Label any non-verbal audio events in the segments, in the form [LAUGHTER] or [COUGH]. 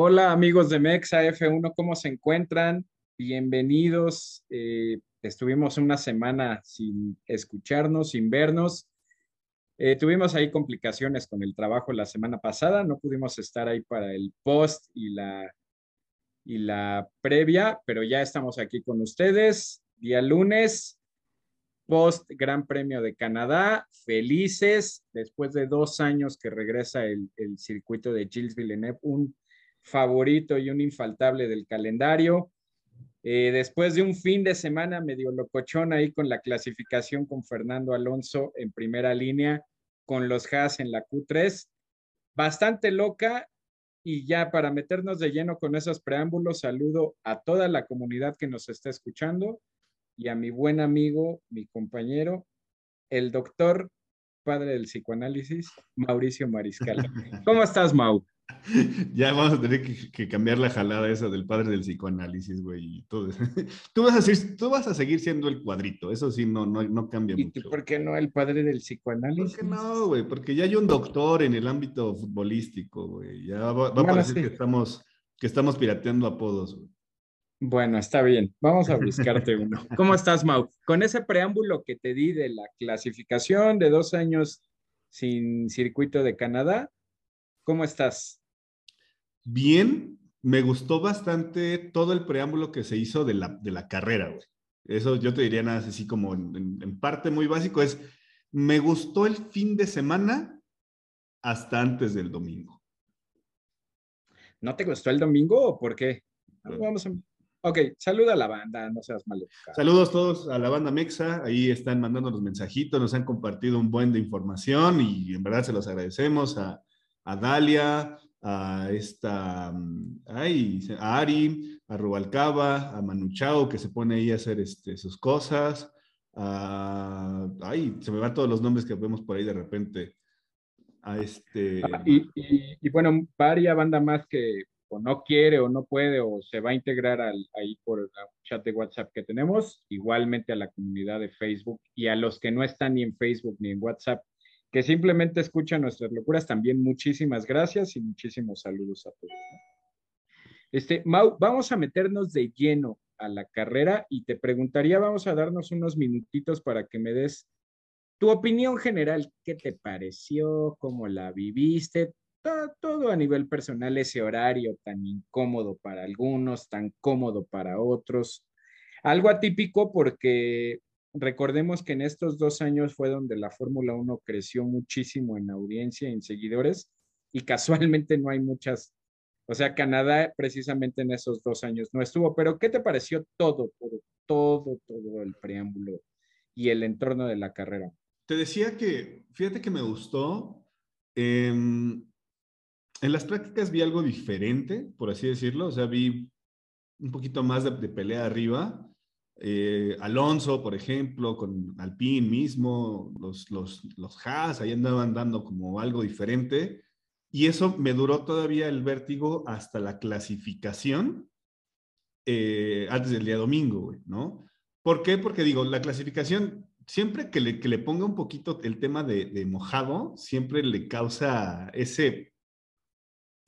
Hola amigos de Mexa F1, ¿cómo se encuentran? Bienvenidos. Eh, estuvimos una semana sin escucharnos, sin vernos. Eh, tuvimos ahí complicaciones con el trabajo la semana pasada, no pudimos estar ahí para el post y la, y la previa, pero ya estamos aquí con ustedes. Día lunes, post Gran Premio de Canadá, felices después de dos años que regresa el, el circuito de Gilles Villeneuve, un favorito y un infaltable del calendario. Eh, después de un fin de semana medio locochón ahí con la clasificación con Fernando Alonso en primera línea, con los Haas en la Q3, bastante loca. Y ya para meternos de lleno con esos preámbulos, saludo a toda la comunidad que nos está escuchando y a mi buen amigo, mi compañero, el doctor, padre del psicoanálisis, Mauricio Mariscal. [LAUGHS] ¿Cómo estás, Mau? [LAUGHS] Ya vamos a tener que, cambiar la jalada esa del padre del psicoanálisis, güey. Tú, [LAUGHS] tú, vas a seguir, tú vas a seguir siendo el cuadrito, eso sí, no, no, no cambia ¿Y mucho. ¿Y por qué no el padre del psicoanálisis? ¿Por qué no, güey? Porque ya hay un doctor en el ámbito futbolístico, güey. Ya va, a parecer que, estamos, que estamos pirateando apodos, güey. Bueno, está bien. Vamos a buscarte [LAUGHS] uno. ¿Cómo estás, Mau? Con ese preámbulo que te di de la clasificación de dos años sin circuito de Canadá, ¿cómo estás? bien, me gustó bastante todo el preámbulo que se hizo de la, de la carrera, güey. Eso yo te diría nada así como en, parte muy básico, es, me gustó el fin de semana hasta antes del domingo. ¿No te gustó el domingo o por qué? Vamos a... Ok, saluda a la banda, no seas malo. Saludos todos a la banda Mexa, ahí están mandando los mensajitos, nos han compartido un buen de información y en verdad se los agradecemos a, a Dalia, a esta, mm, ay, a Ari, a Rubalcaba, a Manuchao, que se pone ahí a hacer este, sus cosas. ay, se me van todos los nombres que vemos por ahí de repente. A este... Ah, y, y, bueno, varias banda más que o no quiere o no puede o se va a integrar al, ahí por el chat de WhatsApp que tenemos, igualmente a la comunidad de Facebook y a los que no están ni en Facebook ni en WhatsApp, que simplemente escuchan nuestras locuras, también muchísimas gracias y muchísimos saludos a todos. Este, Mau, vamos a meternos de lleno a la carrera y te preguntaría, vamos a darnos unos minutitos para que me des tu opinión general, qué te pareció, cómo la viviste, todo, todo, a nivel personal, ese horario tan incómodo para algunos, tan cómodo para otros. Algo atípico porque recordemos que en estos dos años fue donde la Fórmula 1 creció muchísimo en audiencia y en seguidores y casualmente no hay muchas, o sea, Canadá precisamente en esos dos años no estuvo, pero ¿qué te pareció todo, todo, todo, todo el preámbulo y el entorno de la carrera? Te decía que, fíjate que me gustó. en las prácticas vi algo diferente, por así decirlo, o sea, vi un poquito más de pelea arriba eh, Alonso, por ejemplo, con Alpine mismo, los, los, los Haas, ahí andaban dando como algo diferente. Y eso me duró todavía el vértigo hasta la clasificación, eh, antes del día domingo, ¿no? ¿Por qué? Porque digo, la clasificación, siempre que le, que le ponga un poquito el tema de, de mojado, siempre le causa ese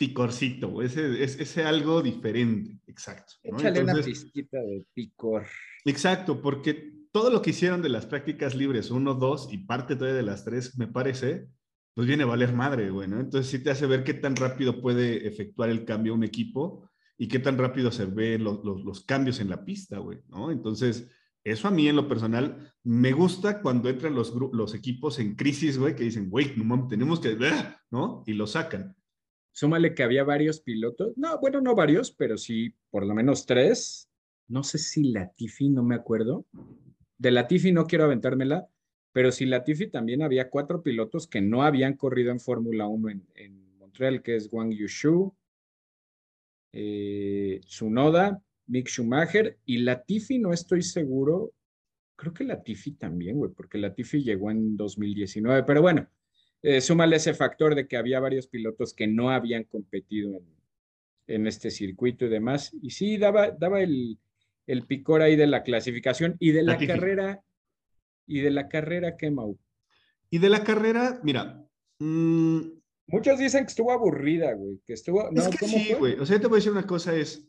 picorcito, ese, ese, algo diferente, exacto. Échale una pizquita de picor. Exacto, porque todo lo que hicieron de las prácticas libres, uno, dos y parte todavía de las tres, me parece, pues viene a valer madre, güey, ¿no? Entonces sí te hace ver qué tan rápido puede efectuar el cambio un equipo y qué tan rápido se ven los, los, cambios en la pista, güey, ¿no? Entonces, eso a mí en lo personal me gusta cuando entran los, los equipos en crisis, güey, que dicen, güey, no tenemos que, ¿no? Y lo sacan. Súmale que había varios pilotos, no, bueno, no varios, pero sí por lo menos tres no sé si Latifi, no me acuerdo. De Latifi no quiero aventármela, pero si Latifi también había cuatro pilotos que no habían corrido en Fórmula 1 en, Montreal, que es Wang Yushu, eh, Tsunoda, Mick Schumacher y Latifi, no estoy seguro. Creo que Latifi también, güey, porque Latifi llegó en 2019, pero bueno, eh, súmale ese factor de que había varios pilotos que no habían competido en, en este circuito y demás. Y sí, daba, daba el, el picor ahí de la clasificación y de la, carrera. ¿Y de la carrera qué, Mau? Y de la carrera, mira, mm, Muchos dicen que estuvo aburrida, güey. Que estuvo. es que sí, güey. O sea, te voy a decir una cosa: es.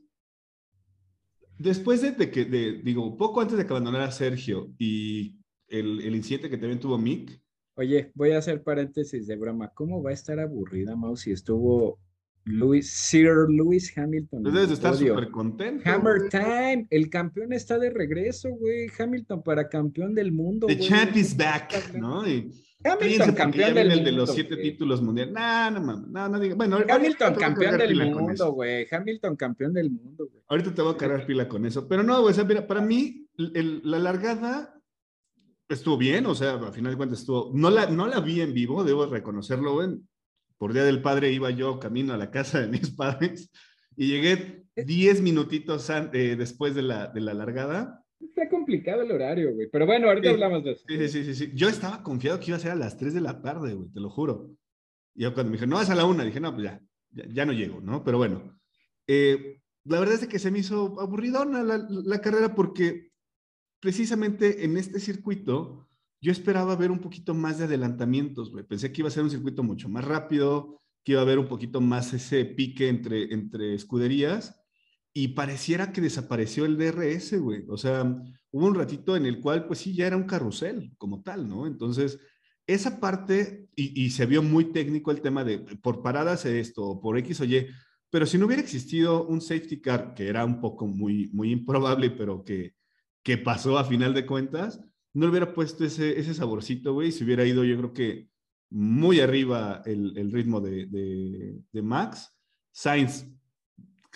Después de, que, digo, poco antes de que abandonara Sergio y el, el incidente que también tuvo Mick. Oye, voy a hacer paréntesis de broma. ¿Cómo va a estar aburrida, Mau, si estuvo Sir Lewis Hamilton. Pues debes estar súper contento. Hammer Time, el campeón está de regreso, güey. Hamilton para campeón del mundo. The champ is back, ¿no? Hamilton campeón del el de los siete títulos mundiales. No, no mames, no, no diga. Bueno, Hamilton campeón del mundo, güey. Hamilton campeón del mundo, güey. Ahorita te voy a cargar pila con eso. Pero no, güey, o sea, mira, para mí, la largada estuvo bien, o sea, al final de cuentas estuvo. No la, no la vi en vivo, debo reconocerlo, güey por Día del Padre iba yo camino a la casa de mis [LAUGHS] padres y llegué 10 minutitos eh, después de la, de la largada. Está complicado el horario, güey. Pero bueno, ahorita hablamos de eso. Sí, sí, sí, sí. Yo estaba confiado que iba a ser a las 3 de la tarde, güey, te lo juro. Y yo cuando me dijeron, no, es a la 1, dije, no, pues ya, ya, no llego, ¿no? Pero bueno, eh, la verdad es que se me hizo aburridona la, la carrera porque precisamente en este circuito yo esperaba ver un poquito más de adelantamientos, güey. Pensé que iba a ser un circuito mucho más rápido, que iba a haber un poquito más ese pique entre, entre escuderías y pareciera que desapareció el DRS, güey. O sea, hubo un ratito en el cual, pues sí, ya era un carrusel como tal, ¿no? Entonces, esa parte, y, se vio muy técnico el tema de por paradas esto, o por X o Y, pero si no hubiera existido un safety car, que era un poco muy, muy improbable, pero que, que pasó a final de cuentas, no le hubiera puesto ese, ese saborcito, güey, si hubiera ido, yo creo que muy arriba el, el ritmo de, de, Max. Sainz,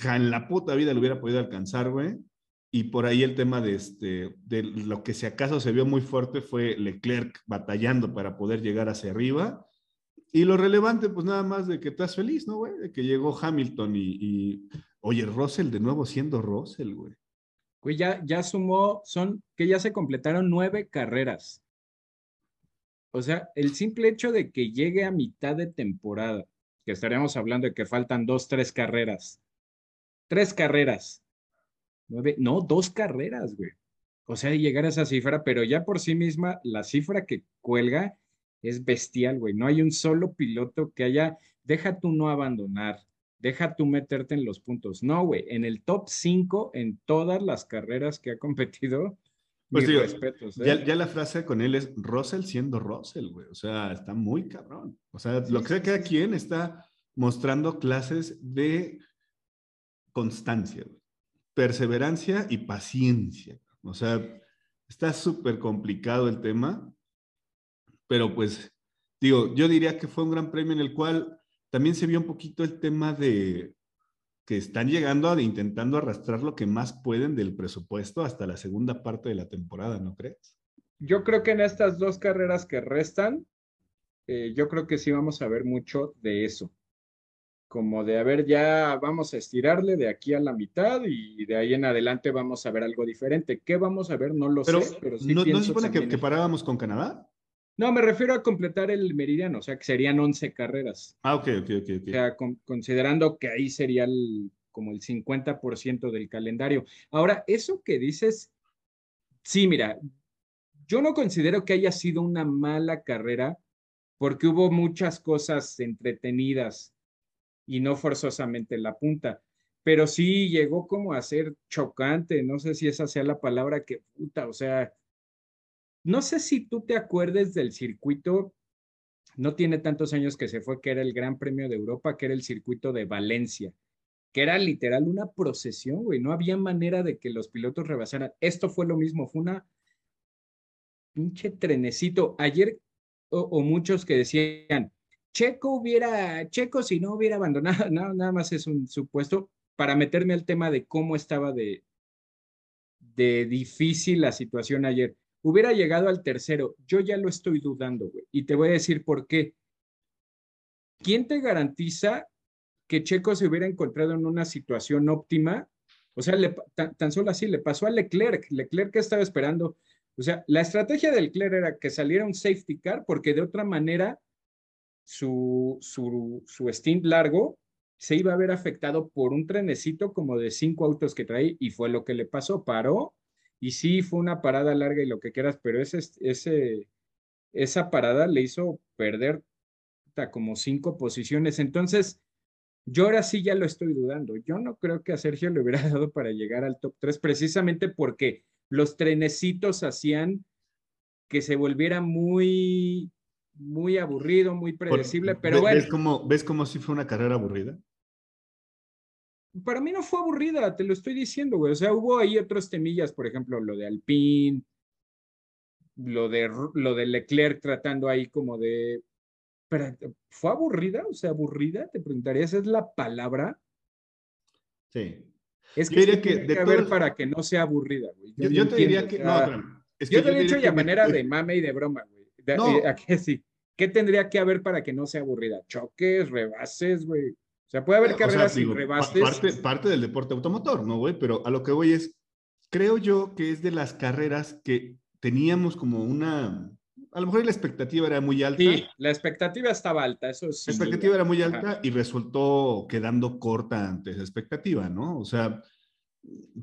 en la puta vida lo hubiera podido alcanzar, güey. Y por ahí el tema de, este, de lo que si acaso se vio muy fuerte fue Leclerc batallando para poder llegar hacia arriba. Y lo relevante, pues nada más de que estás feliz, ¿no, güey? De que llegó Hamilton y, y, oye, Russell de nuevo siendo Russell, güey. Güey, ya, ya sumó, son que ya se completaron nueve carreras. O sea, el simple hecho de que llegue a mitad de temporada, que estaríamos hablando de que faltan dos, tres carreras. Tres carreras. Nueve, no, dos carreras, güey. O sea, llegar a esa cifra, pero ya por sí misma, la cifra que cuelga es bestial, güey. No hay un solo piloto que haya, deja tú no abandonar, deja tú meterte en los puntos. No, güey, en el top 5 en todas las carreras que ha competido. [LAUGHS] Pues digo, respetos, ¿eh? ya, la frase con él es Russell siendo Russell, güey. O sea, está muy cabrón. O sea, lo que sea cada quien está mostrando clases de constancia, perseverancia y paciencia. O sea, está súper complicado el tema, pero pues, digo, yo diría que fue un gran premio en el cual también se vio un poquito el tema de que están llegando a intentando arrastrar lo que más pueden del presupuesto hasta la segunda parte de la temporada, ¿no crees? Yo creo que en estas dos carreras que restan, eh, yo creo que sí vamos a ver mucho de eso. Como de, a ver, ya vamos a estirarle de aquí a la mitad y de ahí en adelante vamos a ver algo diferente. ¿Qué vamos a ver? No lo sé, pero sí ¿no, ¿no se supone que, que, parábamos con Canadá? No, me refiero a completar el meridiano, o sea, que serían 11 carreras. Ah, ok, ok, ok. O sea, considerando que ahí sería como el 50% del calendario. Ahora, eso que dices, sí, mira, yo no considero que haya sido una mala carrera porque hubo muchas cosas entretenidas y no forzosamente la punta, pero sí llegó como a ser chocante, no sé si esa sea la palabra que puta, o sea, no sé si tú te acuerdes del circuito, no tiene tantos años que se fue, que era el Gran Premio de Europa, que era el circuito de Valencia, que era literal una procesión, güey, no había manera de que los pilotos rebasaran. Esto fue lo mismo, fue una pinche trenecito. Ayer, o, muchos que decían, Checo hubiera, Checo si no hubiera abandonado, [LAUGHS] nada más es un supuesto para meterme al tema de cómo estaba de, de difícil la situación ayer hubiera llegado al tercero. Yo ya lo estoy dudando, güey. Y te voy a decir por qué. ¿Quién te garantiza que Checo se hubiera encontrado en una situación óptima? O sea, tan, solo así le pasó a Leclerc. Leclerc estaba esperando. O sea, la estrategia de Leclerc era que saliera un safety car porque de otra manera su, su, su stint largo se iba a ver afectado por un trenecito como de cinco autos que trae y fue lo que le pasó. Paró, y sí, fue una parada larga y lo que quieras, pero ese, ese, esa parada le hizo perder como cinco posiciones. Entonces, yo ahora sí ya lo estoy dudando. Yo no creo que a Sergio le hubiera [LAUGHS] dado para llegar al top 3, precisamente porque los trenecitos hacían que se volviera muy, muy aburrido, muy predecible, pero bueno. ¿Ves como, ¿Ves como si fue una carrera aburrida? Para mí no fue aburrida, te lo estoy diciendo, güey. O sea, hubo ahí otros temillas, por ejemplo, lo de Alpine, lo de, lo de Leclerc tratando ahí como de pero, ¿fue aburrida? O sea, aburrida, te preguntaría, ¿esa es la palabra? Sí. Es que, tiene que, que haber para que no sea aburrida, güey. Yo, te diría que, no, es que yo te he dicho ya manera de [LAUGHS] mame y de broma, güey. no. [LAUGHS] ¿A qué sí? ¿Qué tendría que haber para que no sea aburrida? Choques, rebases, güey. O sea, puede haber carreras sin rebases. Parte, parte del deporte automotor, ¿no, güey? Pero a lo que voy es, creo yo que es de las carreras que teníamos como una, a lo mejor la expectativa era muy alta. Sí, la expectativa estaba alta, eso sí. La expectativa era muy alta y resultó quedando corta ante esa expectativa, ¿no? O sea,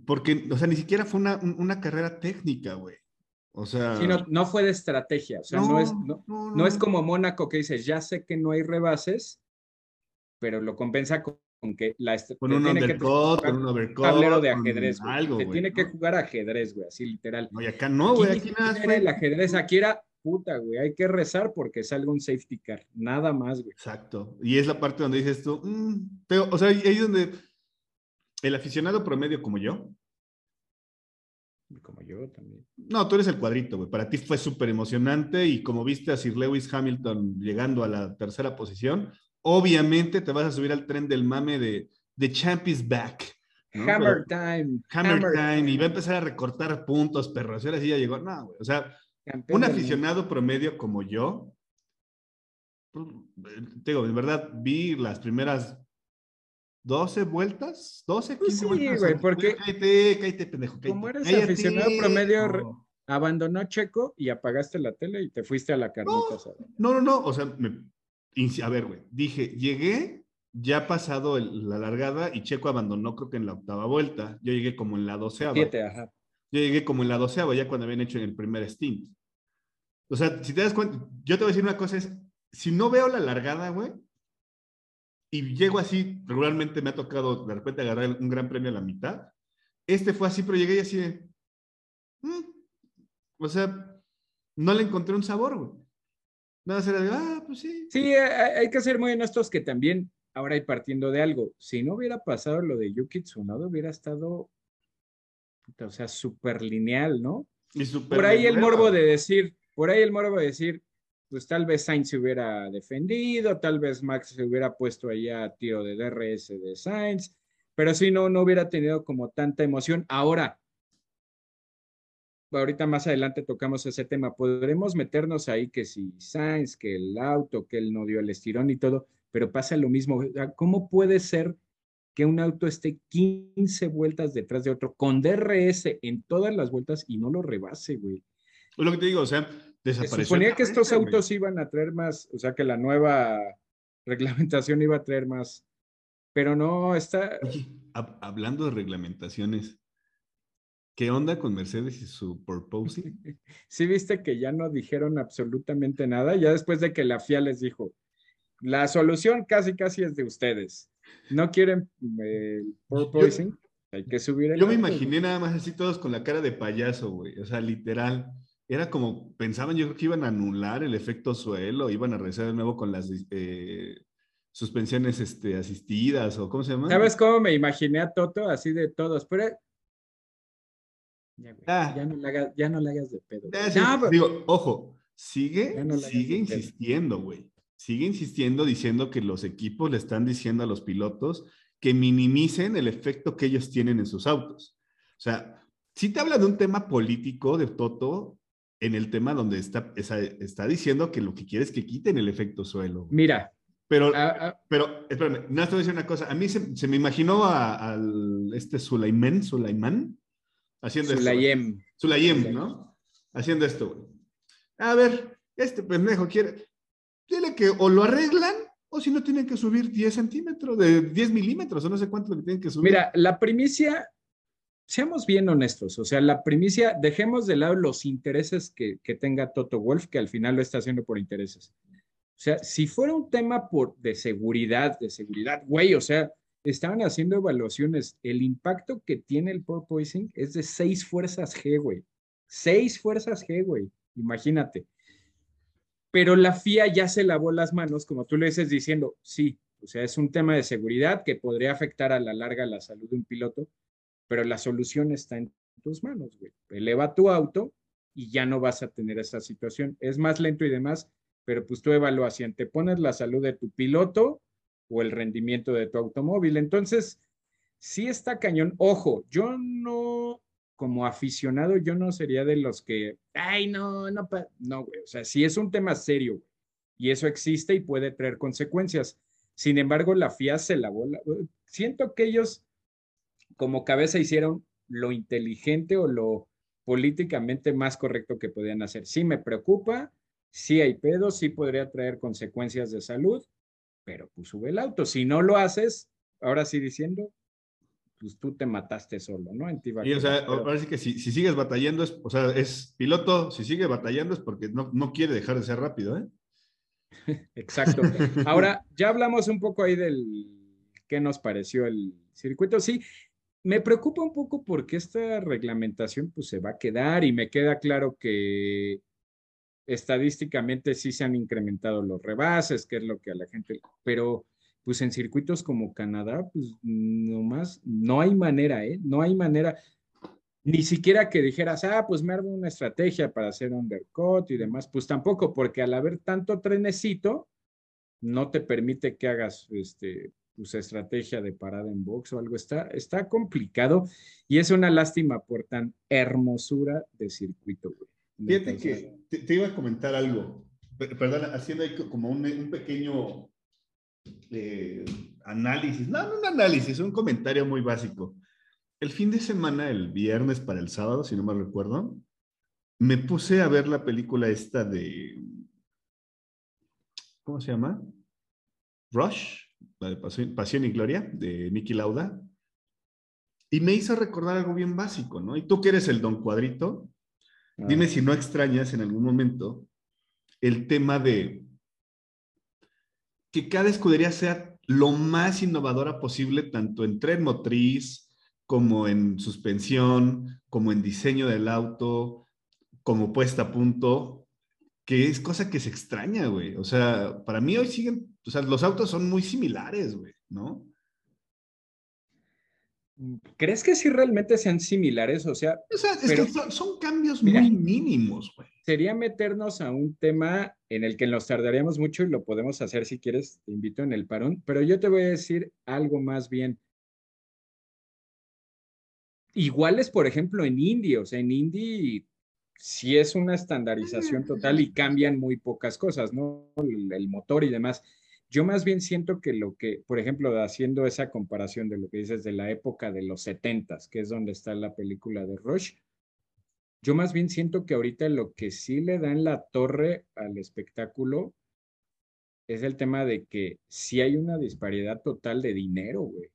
porque, o sea, ni siquiera fue una, una carrera técnica, güey. O sea. Sí, no, no, fue de estrategia. O sea, no, es, no, no, es como Mónaco que dices, ya sé que no hay rebases, pero lo compensa con, que la con un undercut, con un overcut, tablero de ajedrez, güey. Algo, te tiene que jugar ajedrez, güey, así literal. No, y acá no, güey, aquí, nada. Era el ajedrez, aquí era puta, güey, hay que rezar porque salga un safety car, nada más, güey. Exacto. Y es la parte donde dices tú, mm", pero, o sea, ahí es donde el aficionado promedio como yo. Como yo también. No, tú eres el cuadrito, güey. Para ti fue súper emocionante y como viste a Sir Lewis Hamilton llegando a la tercera posición, obviamente te vas a subir al tren del mame de The Champ is back. Hammer time. Hammer, time. Y va a empezar a recortar puntos, perro. Así ya llegó. No, güey. O sea, un aficionado promedio como yo, pues, digo, de verdad, vi las primeras 12 vueltas, 12, 15 sí, vueltas. güey, porque. Cállate, cállate, pendejo. Como eres aficionado promedio, abandonó Checo y apagaste la tele y te fuiste a la carnita. No, no, no, o sea, a ver, güey, dije, llegué, ya pasado la largada y Checo abandonó, creo que en la octava vuelta. Yo llegué como en la doceava. Siete, ajá. Yo llegué como en la doceava, ya cuando habían hecho en el primer stint. O sea, si te das cuenta, yo te voy a decir una cosa, es, si no veo la largada, güey, y llego así, regularmente me ha tocado de repente agarrar un gran premio a la mitad, este fue así, pero llegué así de, mm". o sea, no le encontré un sabor, güey. Nada, será de, ah, pues sí. Sí, hay que ser muy honestos que también, ahora hay partiendo de algo, si no hubiera pasado lo de Yuki Tsunoda, hubiera estado o sea, súper lineal, ¿no? por ahí el morbo de decir, por ahí el morbo de decir, pues tal vez Sainz se hubiera defendido, tal vez Max se hubiera puesto ahí a tiro de DRS de Sainz, pero si no, no hubiera tenido como tanta emoción. Ahora, ahorita más adelante tocamos ese tema, podremos meternos ahí que si Sainz, que el auto, que él no dio el estirón y todo, pero pasa lo mismo. ¿Cómo puede ser que un auto esté 15 vueltas detrás de otro con DRS en todas las vueltas y no lo rebase, güey. Lo que te digo, o sea, desapareció. Se suponía que estos autos iban a traer más, o sea, que la nueva [LAUGHS] reglamentación iba a traer más, pero no está. Oye, hablando de reglamentaciones, ¿qué onda con Mercedes y su purposing? [LAUGHS] sí, viste que ya no dijeron absolutamente nada, ya después de que la FIA les dijo, la solución casi, casi es de ustedes no quieren eh, hay que subir el Yo me imaginé nada más así todos con la cara de payaso, güey. O sea, literal. Era como, pensaban yo creo que iban a anular el efecto suelo, iban a regresar de nuevo con las eh, suspensiones este, asistidas o cómo se llama. ¿Sabes cómo me imaginé a Toto así de todos? Pero ya, ah. ya, no le hagas, ya no le hagas de pedo. Digo, ojo, sigue, sigue insistiendo, güey sigue insistiendo diciendo que los equipos le están diciendo a los pilotos que minimicen el efecto que ellos tienen en sus autos. O sea, si te habla de un tema político de Toto en el tema donde está, está diciendo que lo que quiere es que quiten el efecto suelo. Mira. Pero, pero espérame, no te voy a decir una cosa. A mí se, me imaginó al este Sulaimán, Sulaimán, haciendo Sulayem. esto. Sulayem, ¿no? Haciendo esto. A ver, este pendejo quiere, Dile que o lo arreglan o si no tienen que subir 10 centímetros, de 10 milímetros, o no sé cuánto le tienen que subir. Mira, la primicia, seamos bien honestos, o sea, la primicia, dejemos de lado los intereses que, que tenga Toto Wolf, que al final lo está haciendo por intereses. O sea, si fuera un tema por, de seguridad, de seguridad, güey, o sea, estaban haciendo evaluaciones. El impacto que tiene el porpoising es de seis fuerzas G, güey. Seis fuerzas G, güey. Imagínate. Pero la FIA ya se lavó las manos, como tú le dices, diciendo, sí, o sea, es un tema de seguridad que podría afectar a la larga la salud de un piloto, pero la solución está en tus manos, güey. Eleva tu auto y ya no vas a tener esa situación. Es más lento y demás, pero pues tú evalúas si te pones la salud de tu piloto o el rendimiento de tu automóvil. Entonces, sí está cañón. Ojo, yo no, como aficionado, yo no sería de los que, ay, no, no, no, güey. O sea, sí es un tema serio y eso existe y puede traer consecuencias. Sin embargo, la FIA se. La... Siento que ellos como cabeza hicieron lo inteligente o lo políticamente más correcto que podían hacer. Sí me preocupa, sí hay pedo, sí podría traer consecuencias de salud, pero pues sube el auto. Si no lo haces, ahora sí diciendo, pues tú te mataste solo, ¿no? En y o sea, ahora sí que si, si, sigues batallando, es, o sea, es piloto, si sigue batallando es porque no, no quiere dejar de ser rápido, ¿eh? [LAUGHS] Exacto. Ahora, ya hablamos un poco ahí del qué nos pareció el circuito. Sí, me preocupa un poco porque esta reglamentación pues se va a quedar y me queda claro que estadísticamente sí se han incrementado los rebases, que es lo que a la gente, pero pues en circuitos como Canadá, pues nomás no hay manera, ¿eh? No hay manera. Ni siquiera que dijeras, ah, pues me armo una estrategia para hacer undercut y demás, pues tampoco, porque al haber tanto trenecito, no te permite que hagas este, pues, estrategia de parada en box o algo. Está, está complicado y es una lástima por tan hermosura de circuito, güey. Fíjate que te, iba a comentar algo, perdón, haciendo ahí como un, un pequeño eh, análisis, no, no un análisis, un comentario muy básico. El fin de semana, el viernes para el sábado, si no me recuerdo, me puse a ver la película esta de... ¿Cómo se llama? Rush, la de Pasión, y Gloria, de Nicky Lauda. Y me hizo recordar algo bien básico, ¿no? Y tú que eres el don cuadrito, dime ah. si no extrañas en algún momento el tema de que cada escudería sea lo más innovadora posible, tanto en tren motriz, como en suspensión, como en diseño del auto, como puesta a punto, que es cosa que se extraña, güey. O sea, para mí hoy siguen, o sea, los autos son muy similares, güey, ¿no? ¿Crees que sí realmente sean similares? O sea, o sea es que son, cambios muy mínimos, güey. Sería meternos a un tema en el que nos tardaríamos mucho y lo podemos hacer si quieres, te invito en el parón, pero yo te voy a decir algo más bien iguales, por ejemplo, en Indy, o sea, en Indy sí es una estandarización total y cambian muy pocas cosas, ¿no? El, motor y demás. Yo más bien siento que lo que, por ejemplo, haciendo esa comparación de lo que dices de la época de los setentas, que es donde está la película de Rush, yo más bien siento que ahorita lo que sí le da en la torre al espectáculo es el tema de que sí hay una disparidad total de dinero, güey.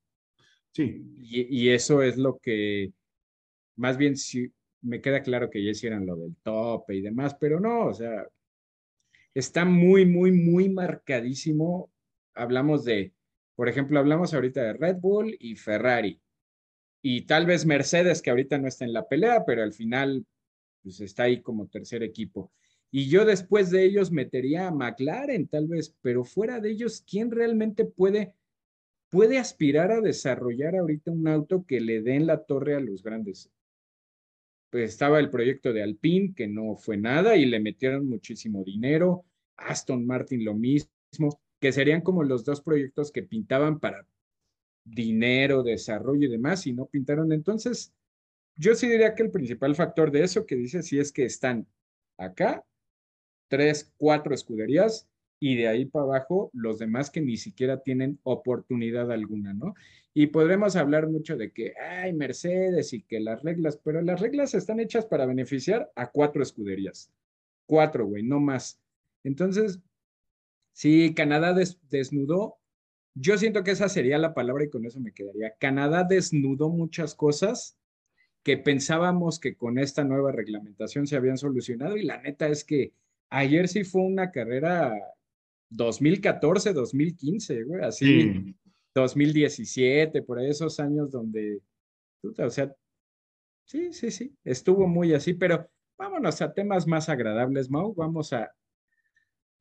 Y, eso es lo que, más bien, sí, me queda claro que ya hicieron lo del tope y demás, pero no, o sea, está muy, muy, muy marcadísimo. Hablamos de, por ejemplo, hablamos ahorita de Red Bull y Ferrari. Y tal vez Mercedes, que ahorita no está en la pelea, pero al final, pues está ahí como tercer equipo. Y yo después de ellos metería a McLaren, tal vez, pero fuera de ellos, ¿quién realmente puede puede aspirar a desarrollar ahorita un auto que le den la torre a los grandes. Pues estaba el proyecto de Alpine, que no fue nada y le metieron muchísimo dinero. Aston Martin lo mismo, que serían como los dos proyectos que pintaban para dinero, desarrollo y demás, y no pintaron. Entonces, yo sí diría que el principal factor de eso que dice sí es que están acá, tres, cuatro escuderías y de ahí para abajo los demás que ni siquiera tienen oportunidad alguna, ¿no? Y podremos hablar mucho de que hay Mercedes y que las reglas, pero las reglas están hechas para beneficiar a cuatro escuderías. Cuatro, güey, no más. Entonces, si Canadá desnudó, yo siento que esa sería la palabra y con eso me quedaría. Canadá desnudó muchas cosas que pensábamos que con esta nueva reglamentación se habían solucionado y la neta es que ayer sí fue una carrera 2014, 2015, güey, así, 2017, por esos años donde, o sea, sí, sí, sí, estuvo muy así, pero vámonos a temas más agradables, Mau, vamos a,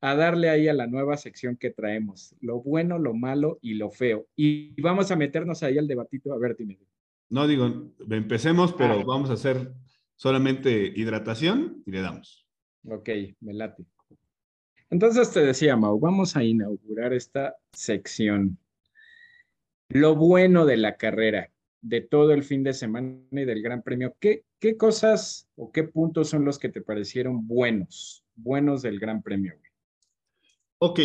a darle ahí a la nueva sección que traemos, lo bueno, lo malo y lo feo. Y vamos a meternos ahí al debatito, a ver, dime. No digo, empecemos, pero ah. vamos a hacer solamente hidratación y le damos. Ok, me late. Entonces te decía, Mau, vamos a inaugurar esta sección. Lo bueno de la carrera, de todo el fin de semana y del Gran Premio. ¿Qué, qué cosas o qué puntos son los que te parecieron buenos, buenos del Gran Premio? Ok.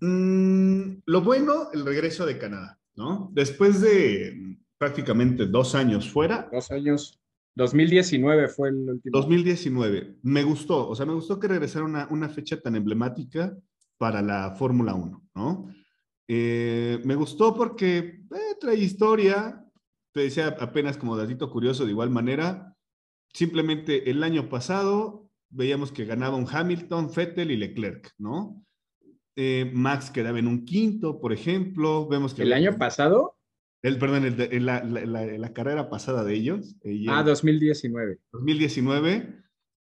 Mm, lo bueno, el regreso de Canadá, ¿no? Después de prácticamente dos años fuera. Dos años. 2019 fue el último. 2019. Me gustó, o sea, me gustó que regresara una, una fecha tan emblemática para la Fórmula 1, ¿no? Eh, me gustó porque eh, trae historia, te decía apenas como datito curioso, de igual manera, simplemente el año pasado veíamos que ganaba un Hamilton, Vettel y Leclerc, ¿no? Eh, Max quedaba en un quinto, por ejemplo, vemos que... ¿El año pasado? El, perdón, el, la, la, carrera pasada de ellos. ah, 2019. 2019.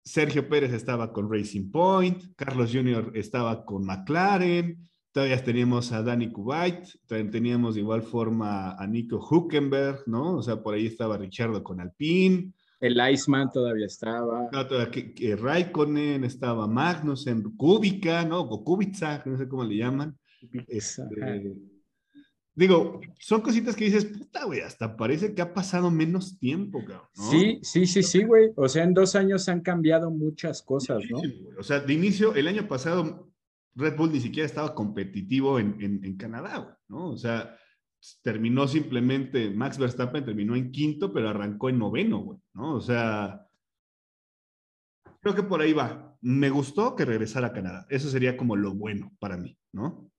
Sergio Pérez estaba con Racing Point, Carlos Jr. estaba con McLaren, todavía teníamos a Danny Kuwait, también teníamos de igual forma a Nico Huckenberg, ¿no? O sea, por ahí estaba Richardo con Alpine. El Iceman todavía estaba. Todavía, Raikkonen, estaba Magnussen, Kubica, ¿no? O Kubica, no sé cómo le llaman. Este, Digo, son cositas que dices, puta, güey, hasta parece que ha pasado menos tiempo, cabrón. Sí, sí, sí, sí, güey. O sea, en dos años han cambiado muchas cosas, ¿no? o sea, de inicio, el año pasado, Red Bull ni siquiera estaba competitivo en, en, Canadá, güey, ¿no? O sea, terminó simplemente, Max Verstappen terminó en quinto, pero arrancó en noveno, güey, ¿no? O sea, creo que por ahí va. Me gustó que regresara a Canadá. Eso sería como lo bueno para mí, ¿no?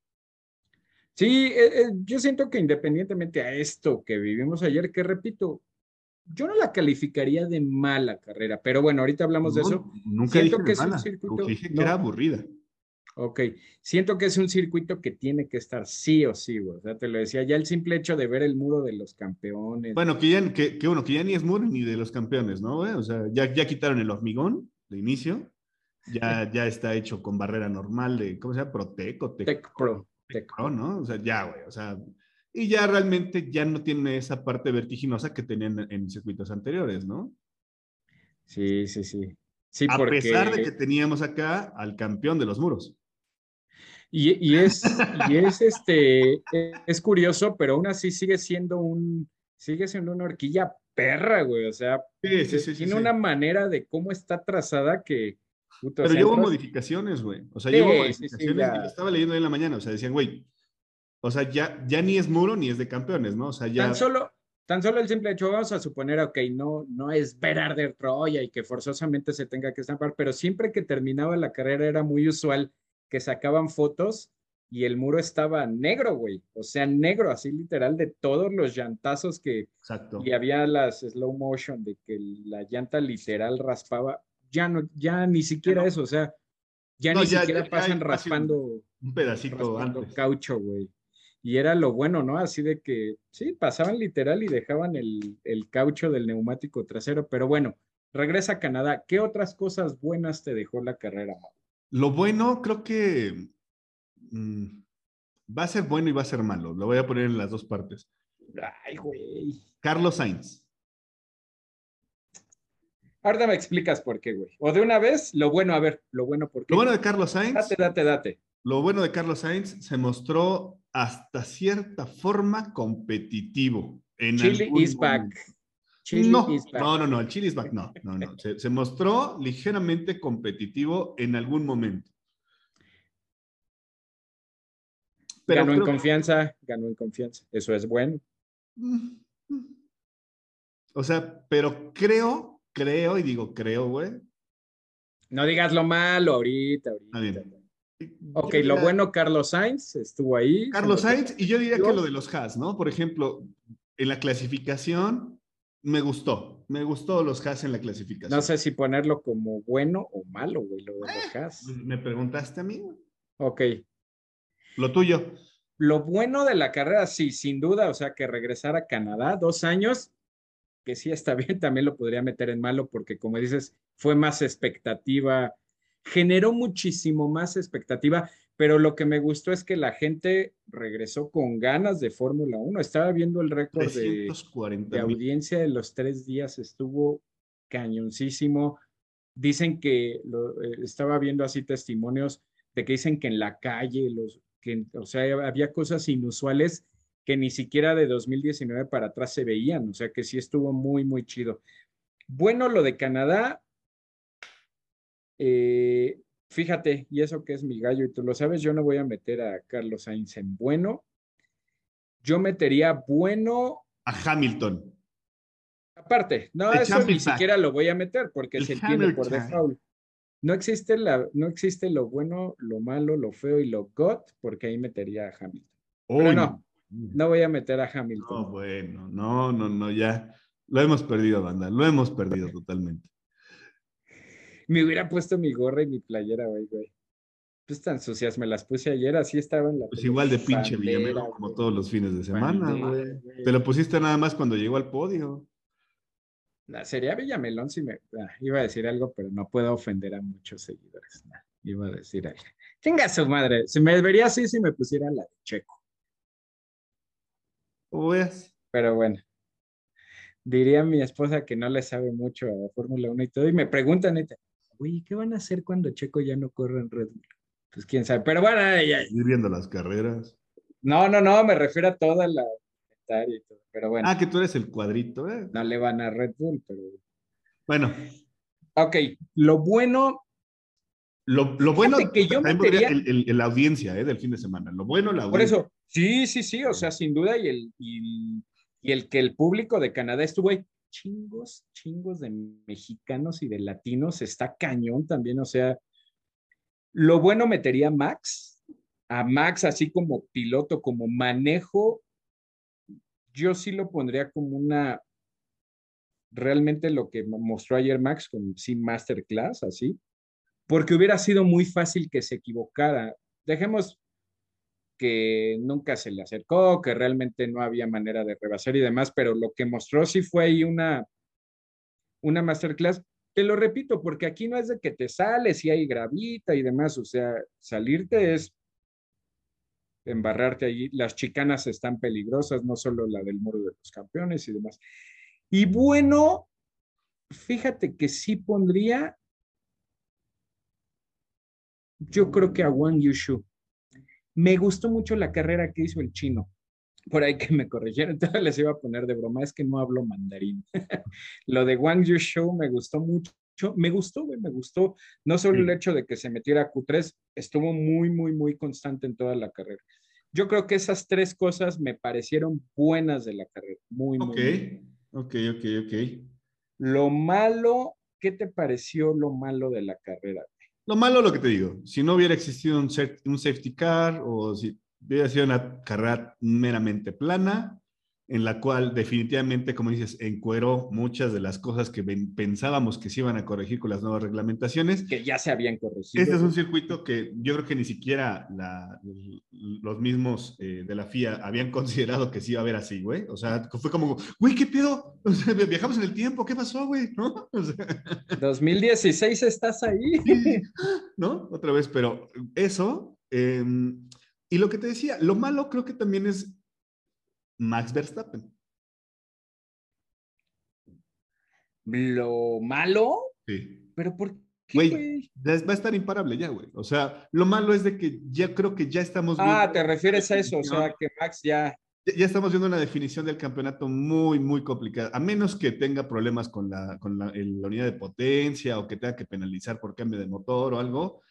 Sí, eh, eh, yo siento que independientemente a esto que vivimos ayer, que repito, yo no la calificaría de mala carrera, pero bueno, ahorita hablamos de eso. Nunca siento que es un circuito. Dije que era aburrida. Ok, siento que es un circuito que tiene que estar sí o sí, güey. O sea, te lo decía, ya el simple hecho de ver el muro de los campeones. Bueno, que ya, que, que, bueno, que ya ni es muro ni de los campeones, ¿no? Güey? O sea, ya, ya quitaron el hormigón de inicio, ya, ya está hecho con barrera normal de, ¿cómo se llama? Proteco. Tech Pro. ¿No? O sea, ya, güey, o sea, y ya realmente ya no tiene esa parte vertiginosa que tenían en circuitos anteriores, ¿no? Sí, sí, sí. sí a pesar de que teníamos acá al campeón de los muros. Y, es, y es este, es curioso, pero aún así sigue siendo un, sigue siendo una horquilla perra, güey. O sea, tiene una manera de cómo está trazada que, pero llevo modificaciones, güey. O sea, llevo modificaciones. estaba leyendo en la mañana. O sea, decían, güey, o sea, ya, ya ni es muro ni es de campeones, ¿no? O sea, ya. Tan solo, tan solo el simple hecho, vamos a suponer, ok, no, no es ver arder Troya y que forzosamente se tenga que estampar, pero siempre que terminaba la carrera era muy usual que sacaban fotos y el muro estaba negro, güey. O sea, negro, así literal, de todos los llantazos que. Exacto. Y había las slow motion de que la llanta literal raspaba ya no, ya ni siquiera eso, o sea, ya ni siquiera pasan raspando un pedacito antes. caucho, güey. Y era lo bueno, ¿no? Así de que, sí, pasaban literal y dejaban el, caucho del neumático trasero, pero bueno, regresa a Canadá. ¿Qué otras cosas buenas te dejó la carrera, Lo bueno, creo que mm, va a ser bueno y va a ser malo. Lo voy a poner en las dos partes. Ay, güey. Carlos Sainz. Ahora me explicas por qué, güey. O de una vez, lo bueno, a ver, lo bueno por qué. Lo bueno de Carlos Sainz. Date, date, date. Lo bueno de Carlos Sainz se mostró hasta cierta forma competitivo. En Chile is back. no, no, no, no, el Chile is back, no, no, no. Se, mostró ligeramente competitivo en algún momento. ganó en confianza, ganó en confianza. Eso es bueno. Mm, mm. O sea, pero creo creo, y digo creo, güey. No digas lo malo ahorita, ahorita. Ok, lo bueno, Carlos Sainz estuvo ahí. Carlos Sainz, y yo diría que lo de los Haas, ¿no? Por ejemplo, en la clasificación, me gustó. Me gustó los Haas en la clasificación. No sé si ponerlo como bueno o malo, güey, lo de los eh, Haas. Me preguntaste a mí, Ok. Lo tuyo. Lo bueno de la carrera, sí, sin duda, o sea, que regresar a Canadá dos años, que sí está [LAUGHS] bien, también lo podría meter en malo porque, como dices, fue más expectativa, generó muchísimo más expectativa, pero lo que me gustó es que la gente regresó con ganas de Fórmula 1. Estaba viendo el récord de, de audiencia de los tres días, estuvo cañoncísimo. Dicen que lo, eh, estaba viendo así testimonios de que dicen que en la calle, los, que, o sea, había cosas inusuales que ni siquiera de 2019 para atrás se veían, o sea que sí estuvo muy, muy chido. Bueno, lo de Canadá, eh, fíjate, y eso que es mi gallo, y tú lo sabes, yo no voy a meter a Carlos Sainz en bueno, yo metería bueno a Hamilton. Aparte, no, eso ni siquiera lo voy a meter porque se entiende por default. No existe, la, no existe lo bueno, lo malo, lo feo y lo God, porque ahí metería a Hamilton. Pero no, no voy a meter a Hamilton. No, bueno, no, no, no, ya lo hemos perdido, banda, lo hemos perdido totalmente. Me hubiera puesto mi gorra y mi playera, güey, güey. Pues tan sucias, me las puse ayer, así estaba en la. Pues igual de pinche Villamelo como todos los fines de semana, güey. Te lo pusiste nada más cuando llegó al podio. Sería Villamelón si me ah, iba a decir algo, pero no puedo ofender a muchos seguidores. iba a decir algo. Tenga su madre. Se me vería así si me pusiera la de Checo. Pues. Pero bueno. Diría mi esposa que no le sabe mucho a Fórmula 1 y todo. Y me preguntan, neta, oye, ¿qué van a hacer cuando Checo ya no corre en Red Bull? Pues quién sabe. Pero bueno, ya. Ir viendo las carreras. No, no, no, me refiero a toda la y todo pero bueno. Ah, que tú eres el cuadrito, ¿eh? No le van a Red Bull, pero. Bueno. Ok, lo bueno. Lo, lo bueno que yo metería... el, la audiencia ¿eh? del fin de semana. Lo bueno, la audiencia. Por eso, sí, sí, sí, o sea, sin duda, y el, y, el que el público de Canadá estuvo ahí, chingos, chingos de mexicanos y de latinos, está cañón también, o sea, lo bueno metería Max, a Max así como piloto, como manejo yo sí lo pondría como una, realmente lo que mostró ayer Max con sí Masterclass, así, porque hubiera sido muy fácil que se equivocara. Dejemos que nunca se le acercó, que realmente no había manera de rebasar y demás, pero lo que mostró sí fue ahí una, una masterclass. Te lo repito, porque aquí no es de que te sales y hay gravita y demás, o sea, salirte es embarrarte allí. Las chicanas están peligrosas, no solo la del muro de los campeones y demás. Y bueno, fíjate que sí pondría, yo creo que a Wang Yushu. Me gustó mucho la carrera que hizo el chino. Por ahí que me corrigieron, [LAUGHS] entonces les iba a poner de broma, es que no hablo mandarín. [LAUGHS] Lo de Wang Yushu me gustó mucho. Me gustó, me gustó. No solo el hecho de que se metiera a Q3, estuvo muy, muy, muy constante en toda la carrera. Yo creo que esas tres cosas me parecieron buenas de la carrera. Muy, muy. Ok, ok, ok, Lo malo, ¿qué te pareció lo malo de la carrera? Lo malo, lo que te digo, si no hubiera existido un, un safety car o si hubiera sido una carrera meramente plana, en la cual definitivamente, como dices, encueró muchas de las cosas que pensábamos que se iban a corregir con las nuevas reglamentaciones. Que ya se habían corregido. Este es un circuito que yo creo que ni siquiera los mismos eh, de la FIA habían [LAUGHS] considerado que sí iba a haber así, güey. O sea, fue como, güey, ¿qué pedo? [LAUGHS] viajamos en el tiempo, ¿qué pasó, güey? ¿No? [LAUGHS] 2016 estás ahí. ¿No? Otra vez, pero eso... Em, y lo que te decía, lo malo creo que también es Max Verstappen. Lo malo. Sí. Pero ¿por qué? Güey, va a estar imparable ya, güey. O sea, lo malo es de que ya creo que ya estamos Ah, te refieres a eso, o sea, que Max ya. Ya estamos viendo una definición del campeonato muy, muy complicada. A menos que tenga problemas con la, con la unidad de potencia o que tenga que penalizar por cambio de motor o algo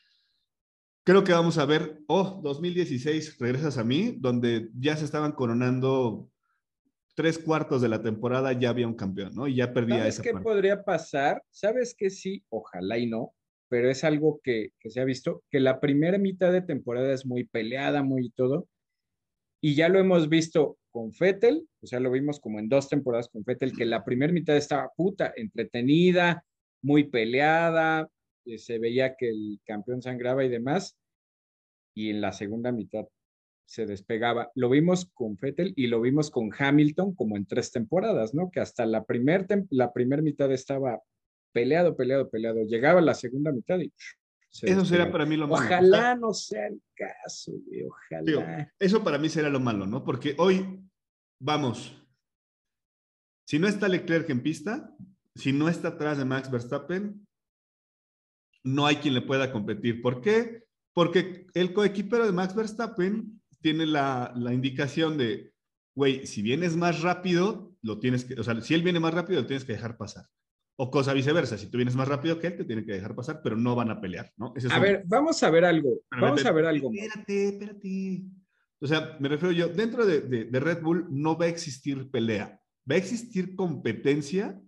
creo que vamos a ver, oh, 2016, regresas a mí, donde ya se estaban coronando tres cuartos de la temporada, ya había un campeón, ¿no? Y ya perdía ¿Sabes qué podría pasar? ¿Sabes que sí? Ojalá y no, pero es algo que, que se ha visto, que la primera mitad de temporada es muy peleada, muy todo, y ya lo hemos visto con Fettel, o sea, lo vimos como en dos temporadas con Fettel, que la primera mitad estaba puta, entretenida, muy peleada, se veía que el campeón sangraba y demás. y en la segunda mitad se despegaba. Lo vimos con Fettel y lo vimos con Hamilton como en tres temporadas, ¿no? Que hasta la primera la primer mitad estaba peleado, peleado, peleado. Llegaba la segunda mitad y... Eso será para mí lo malo. Ojalá no sea el caso, güey, ojalá. eso para mí será lo malo, ¿no? Porque hoy, vamos, si no está Leclerc en pista, si no está atrás de Max Verstappen, no hay quien le pueda competir. ¿Por qué? Porque el coequipero de Max Verstappen tiene la, la indicación de, güey, si vienes más rápido, lo tienes que, o sea, si él viene más rápido, lo tienes que dejar pasar. O cosa viceversa, si tú vienes más rápido que él, te tiene que dejar pasar, pero no van a pelear, ¿no? a ver, vamos a ver algo. vamos a ver algo. Espérate, espérate. O sea, me refiero yo, dentro de, de, Red Bull no va a existir pelea, va a existir competencia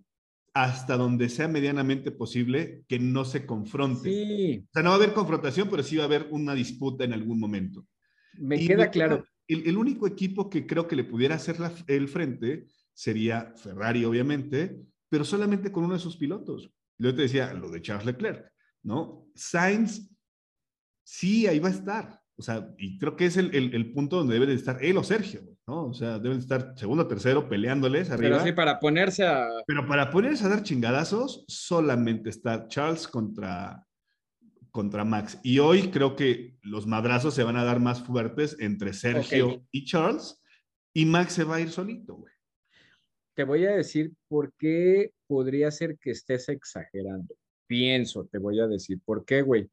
hasta donde sea medianamente posible que no se confronte. Sí. O sea, no va a haber confrontación, pero sí va a haber una disputa en algún momento. Me queda claro. El, el, único equipo que creo que le pudiera hacer el frente sería Ferrari, obviamente, pero solamente con uno de sus pilotos. Yo te decía lo de Charles Leclerc, ¿no? Sainz, sí, ahí va a estar. O sea, y creo que es el, el, punto donde debe de estar él o Sergio, ¿no? O sea, deben estar segundo, tercero, peleándoles arriba. Pero sí, para ponerse a... Pero para ponerse a dar chingadazos, solamente está Charles contra, contra Max. Y hoy creo que los madrazos se van a dar más fuertes entre Sergio y Charles, y Max se va a ir solito, güey te voy a decir por qué podría ser que estés exagerando. Pienso, te voy a decir por qué, güey.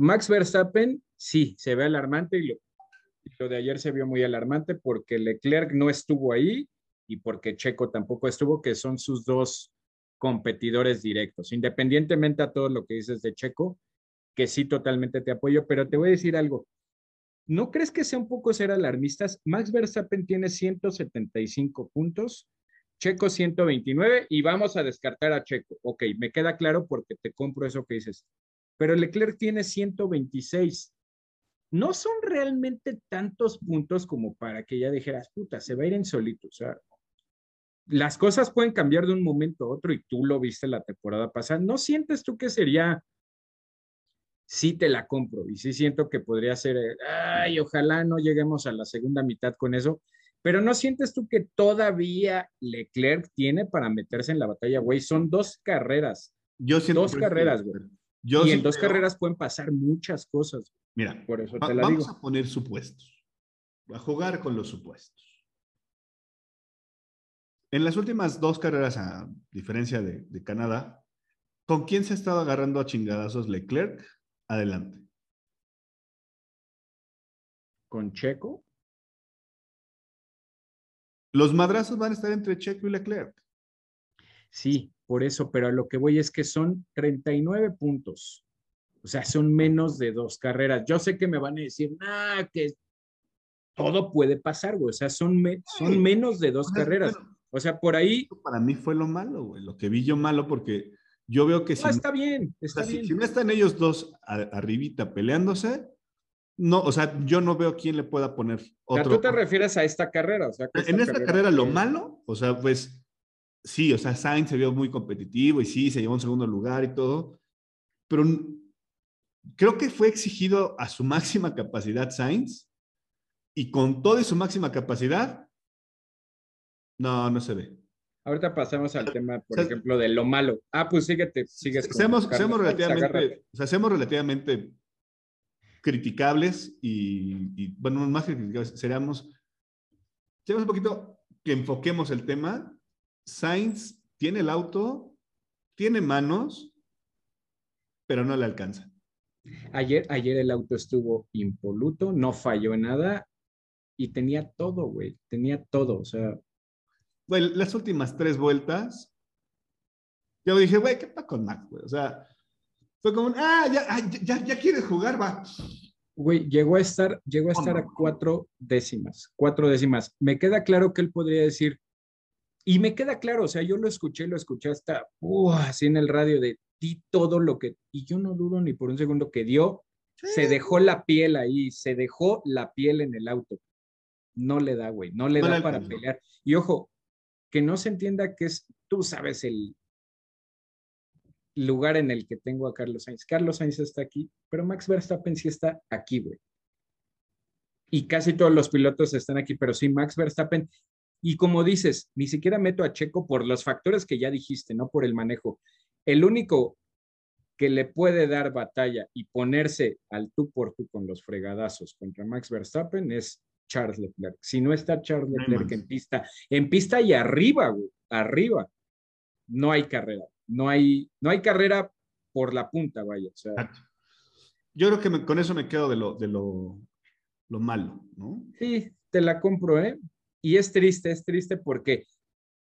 Max Verstappen, sí, se ve alarmante y lo, de ayer se vio muy alarmante porque Leclerc no estuvo ahí y porque Checo tampoco estuvo, que son sus dos competidores directos, independientemente a todo lo que dices de Checo, que sí totalmente te apoyo, pero te voy a decir algo. ¿No crees que sea un poco ser alarmistas? Max Verstappen tiene 175 puntos, Checo 129 y vamos a descartar a Checo. Ok, me queda claro porque te compro eso que dices. Pero Leclerc tiene 126. No son realmente tantos puntos como para que ya dijeras, puta, se va a ir en solito. O sea, las cosas pueden cambiar de un momento a otro y tú lo viste la temporada pasada. ¿No sientes tú que sería sí te la compro y sí siento que podría ser, ay, ojalá no lleguemos a la segunda mitad con eso, pero ¿no sientes tú que todavía Leclerc tiene para meterse en la batalla, güey? Son dos carreras. Yo siento dos carreras, güey. Y en dos carreras pueden pasar muchas cosas. Mira, por eso te la vamos a poner supuestos. A jugar con los supuestos. En las últimas dos carreras, a diferencia de, de Canadá, ¿con quién se ha estado agarrando a chingadazos Leclerc Adelante. ¿Con Checo? Los madrazos van a estar entre Checo y Leclerc. Sí, por eso, pero a lo que voy es que son 39 puntos. O sea, son menos de dos carreras. Yo sé que me van a decir, ah, que todo puede pasar, güey. O sea, son, son menos de dos carreras. o sea, por ahí. Para mí fue lo malo, güey. Lo que vi yo malo, porque yo veo que si, está bien, está bien. Si, no están ellos dos arribita peleándose, no, o sea, yo no veo quién le pueda poner otro. tú te refieres a esta carrera, o sea, en esta carrera, lo malo, o sea, pues sí, o sea, Sainz se vio muy competitivo y sí, se llevó un segundo lugar y todo, pero creo que fue exigido a su máxima capacidad Sainz y con toda su máxima capacidad, no, no se ve. Ahorita pasamos al tema, por ejemplo, de lo malo. Ah, pues síguete, sigues. Seamos, relativamente, o sea, seamos relativamente criticables y, bueno, más que criticables, seríamos, seamos un poquito que enfoquemos el tema. Sainz tiene el auto, tiene manos, pero no le alcanza. Ayer, ayer el auto estuvo impoluto, no falló en nada y tenía todo, güey, tenía todo, o sea, Güey, las últimas tres vueltas, yo dije, güey, ¿qué pasa con Max, güey? O sea, fue como, ah, ya, ya, ya quieres jugar, va. Güey, llegó a estar, llegó a estar a cuatro décimas, cuatro décimas. Me queda claro que él podría decir, y me queda claro, o sea, yo lo escuché, lo escuché hasta, uh, así en el radio de ti todo lo que, y yo no dudo ni por un segundo que dio, se dejó la piel ahí, se dejó la piel en el auto. No le da, güey, no le da para pelear. Y ojo, que no se entienda que es, tú sabes, el, lugar en el que tengo a Carlos Sainz. Carlos Sainz está aquí, pero Max Verstappen sí está aquí, güey. Y casi todos los pilotos están aquí, pero sí Max Verstappen. Y como dices, ni siquiera meto a Checo por los factores que ya dijiste, no por el manejo. El único que le puede dar batalla y ponerse al tú por tú con los fregadazos contra Max Verstappen es Charles Leclerc. Si no está Charles Leclerc en pista, en pista y arriba, güey, arriba, no hay carrera no hay, no hay carrera por la punta, vaya. Yo creo que con eso me quedo de lo, de lo, lo malo, ¿no? Sí, te la compro, ¿eh? Y es triste, es triste porque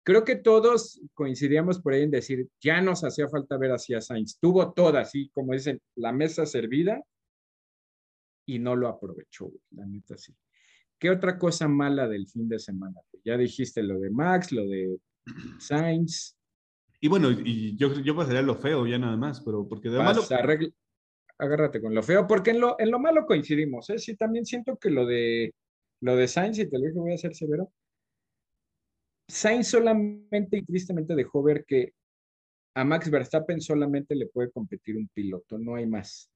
creo que todos coincidíamos por ahí en decir, ya nos hacía falta ver así a Sainz. Tuvo toda, así como dicen, la mesa servida y no lo aprovechó, la neta sí. ¿Qué otra cosa mala del fin de semana? Ya dijiste lo de Max, lo de Sainz. Y bueno, y yo, yo pasaría lo feo ya nada más, pero porque de malo... Agárrate con lo feo, porque en lo, en lo malo coincidimos, ¿eh? Sí, también siento que lo de, lo de Sainz, y te lo dije, voy a ser severo, Sainz solamente y tristemente dejó ver que a Max Verstappen solamente le puede competir un piloto, no hay más.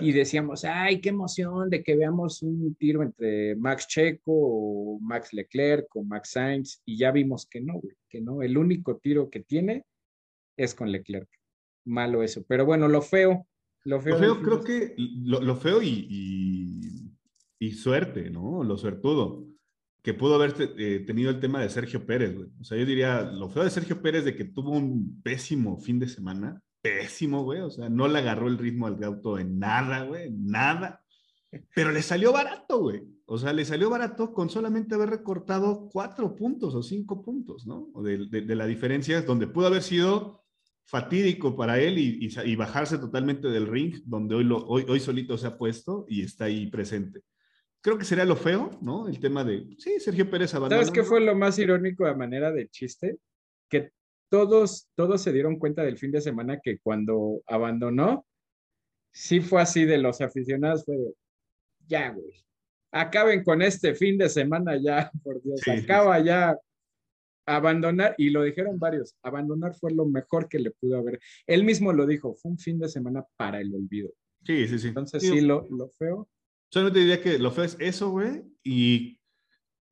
Y decíamos, ay, qué emoción de que veamos un tiro entre Max Checo o Max Leclerc o Max Sainz, y ya vimos que no, que no, el único tiro que tiene es con Leclerc. Malo eso, pero bueno, lo feo. Lo feo, creo que lo, feo y, y, suerte, ¿no? Lo suertudo, que pudo haber eh, tenido el tema de Sergio Pérez, güey. O sea, yo diría, lo feo de Sergio Pérez de que tuvo un pésimo fin de semana, pésimo, güey. O sea, no le agarró el ritmo al auto en nada, güey, nada. Pero le salió barato, güey. O sea, le salió barato con solamente haber recortado cuatro puntos o cinco puntos, ¿no? De, de, la diferencia, donde pudo haber sido fatídico para él y, y, bajarse totalmente del ring, donde hoy, lo, hoy, hoy solito se ha puesto y está ahí presente. Creo que sería lo feo, ¿no? El tema de, sí, Sergio Pérez abandonó. ¿Sabes qué fue lo más irónico a manera de chiste? Que todos, todos se dieron cuenta del fin de semana que cuando abandonó, sí fue así de los aficionados, fue de, ya, güey, acaben con este fin de semana ya, [LAUGHS] por Dios, acaba ya abandonar, y lo dijeron varios, abandonar fue lo mejor que le pudo haber. Él mismo lo dijo, fue un fin de semana para el olvido. Sí, sí, sí. Entonces sí, lo, lo feo. Solamente diría que lo feo es eso, güey, y,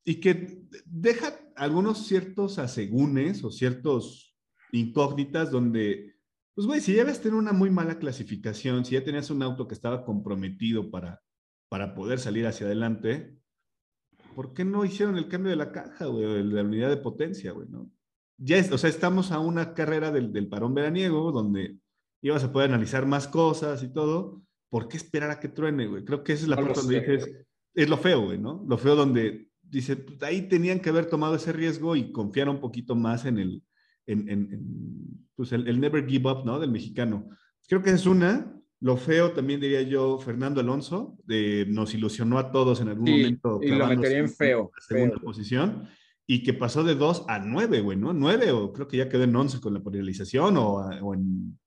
y que deja algunos ciertos asegúnes o ciertos incógnitas donde, pues güey, si ya ves tener una muy mala clasificación, si ya tenías un auto que estaba comprometido para, para poder salir hacia adelante, ¿por qué no hicieron el cambio de la caja, güey, de la unidad de potencia, güey, no? Ya es, o sea, estamos a una carrera del, del parón veraniego donde ibas a poder analizar más cosas y todo. ¿Por qué esperar a que truene, güey? Creo que esa es la parte donde dices, es lo feo, güey, ¿no? Lo feo donde dice, pues, ahí tenían que haber tomado ese riesgo y confiar un poquito más en el, en, pues el, never give up, ¿no? Del mexicano. Creo que es una. Lo feo también diría yo, Fernando Alonso, de, nos ilusionó a todos en algún momento. Y lo metería en feo. segunda posición. Y que pasó de 2 a 9, güey, ¿no? 9 o creo que ya quedó en 11 con la penalización o, o en...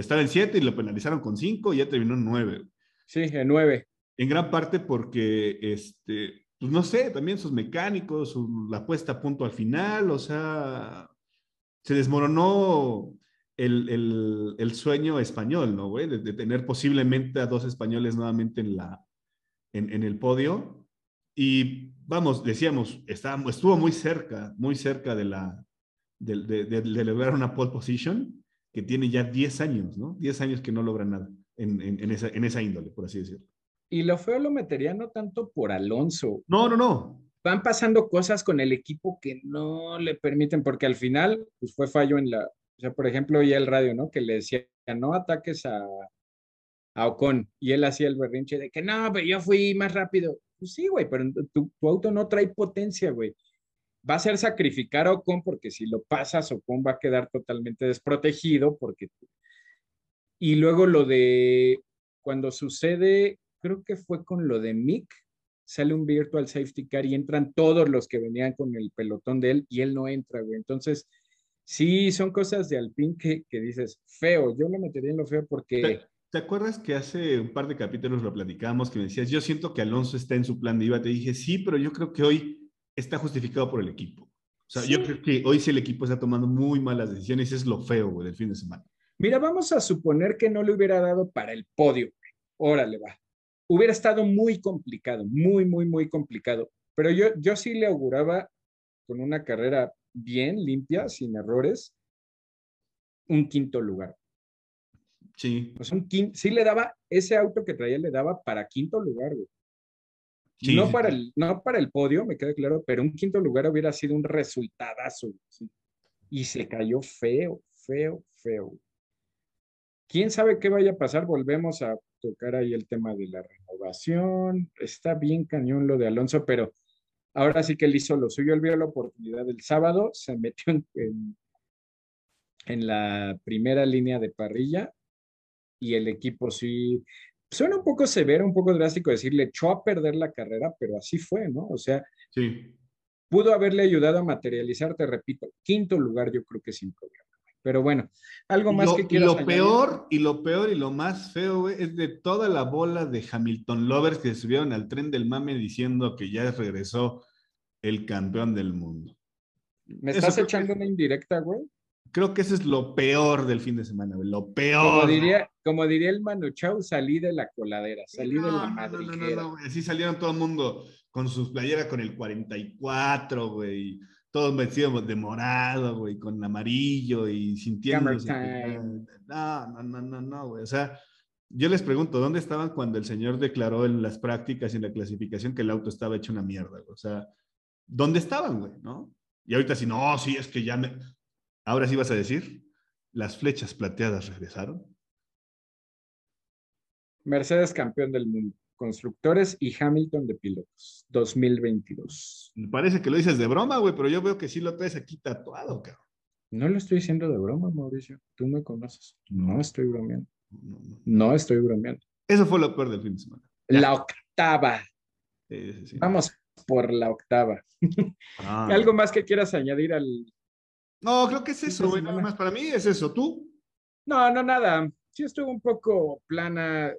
Estaba en 7 y lo penalizaron con 5 y ya terminó en 9. Sí, en 9. En gran parte porque, este, pues no sé, también sus mecánicos, la puesta a punto al final, o sea, se desmoronó el, sueño español, ¿no, güey? De, tener posiblemente a dos españoles nuevamente en, la, en, el podio. Y vamos, decíamos, estuvo muy cerca, muy cerca de, la, de, lograr una pole position, que tiene ya 10 años, ¿no? 10 años que no logra nada en, esa, en esa índole, por así decirlo. Y lo feo lo metería no tanto por Alonso. No, no, no van pasando cosas con el equipo que no le permiten, porque al final, pues fue fallo en la, o sea, por ejemplo, ya el radio, ¿no? Que le decía, no ataques a, a Ocon, y él hacía el berrinche de que no, pero yo fui más rápido. Pues sí, güey, pero tu, auto no trae potencia, güey. Va a ser sacrificar a Ocon porque si lo pasas, Ocon va a quedar totalmente desprotegido porque... Y luego lo de cuando sucede, creo que fue con lo de Mick, sale un virtual safety car y entran todos los que venían con el pelotón de él y él no entra, güey. Entonces, sí, son cosas de Alpine que, que dices, feo, yo lo metería en lo feo porque... ¿Te, acuerdas que hace un par de capítulos lo platicábamos que me decías, yo siento que Alonso está en su plan de IVA? Te dije, sí, pero yo creo que hoy está justificado por el equipo. O sea, yo creo que hoy sí el equipo está tomando muy malas decisiones, es lo feo, güey, del fin de semana. Mira, vamos a suponer que no le hubiera dado para el podio. Órale, va. Hubiera estado muy complicado, muy, muy, muy complicado. Pero yo, yo sí le auguraba con una carrera bien, limpia, sin errores, un quinto lugar. Sí. Pues un quinto, sí le daba, ese auto que traía le daba para quinto lugar, güey. No, para El, no para el podio, me queda claro, pero un quinto lugar hubiera sido un resultadazo. Y se cayó feo, feo, feo. ¿Quién sabe qué vaya a pasar? Volvemos a tocar ahí el tema de la renovación. Está bien cañón lo de Alonso, pero ahora sí que él hizo lo suyo. Él vio la oportunidad del sábado, se metió en, en, la primera línea de parrilla y el equipo sí. Suena un poco severo, un poco drástico decirle, echó a perder la carrera, pero así fue, ¿no? O sea, sí. pudo haberle ayudado a materializar, te repito, quinto lugar, yo creo que sin problema. Pero bueno, algo más que quiero Lo peor, y lo peor y lo más feo, güey, es de toda la bola de Hamilton Lovers que subieron al tren del mame diciendo que ya regresó el campeón del mundo. ¿Me estás echando una indirecta, güey? Creo que eso es lo peor del fin de semana, güey, lo peor. Como diría, como diría el Manu Chao, salí de la coladera, salí de la madriguera. No, no, no, así salieron todo el mundo con sus playeras con el 44, güey todos vestidos de morado, güey, con amarillo y sintiendo. No, no, no, no, no, güey. O sea, yo les pregunto, ¿dónde estaban cuando el señor declaró en las prácticas y en la clasificación que el auto estaba hecho una mierda? Güey? O sea, ¿dónde estaban, güey? ¿No? Y ahorita sí, no, sí, es que ya me... Ahora sí vas a decir, las flechas plateadas regresaron. Mercedes campeón del mundo constructores y Hamilton de pilotos 2022. Me parece que lo dices de broma, güey, pero yo veo que sí lo traes aquí tatuado, cabrón. No lo estoy diciendo de broma, Mauricio. Tú me conoces. No estoy bromeando. No, estoy bromeando. Eso fue lo peor del fin de semana. La octava. Vamos por la octava. Ah. [LAUGHS] ¿Algo más que quieras añadir al... No, creo que es eso, güey. Nada más para mí es eso. ¿Tú? No, no, nada. Sí estuvo un poco plana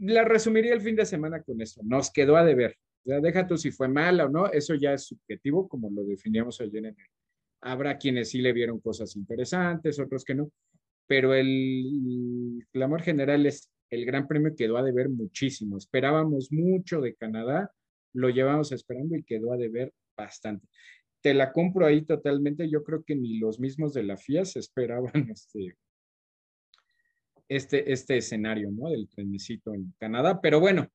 la resumiría el fin de semana con eso. Nos quedó a deber. O sea, deja tú si fue mala o no, eso ya es subjetivo, como lo definíamos ayer en el. Habrá quienes sí le vieron cosas interesantes, otros que no, pero el clamor general es el Gran Premio quedó a deber muchísimo. Esperábamos mucho de Canadá, lo llevamos esperando y quedó a deber bastante. Te la compro ahí totalmente. Yo creo que ni los mismos de la FIA se esperaban [LAUGHS] este, este, este escenario, ¿no? Del trenecito en Canadá. Pero bueno,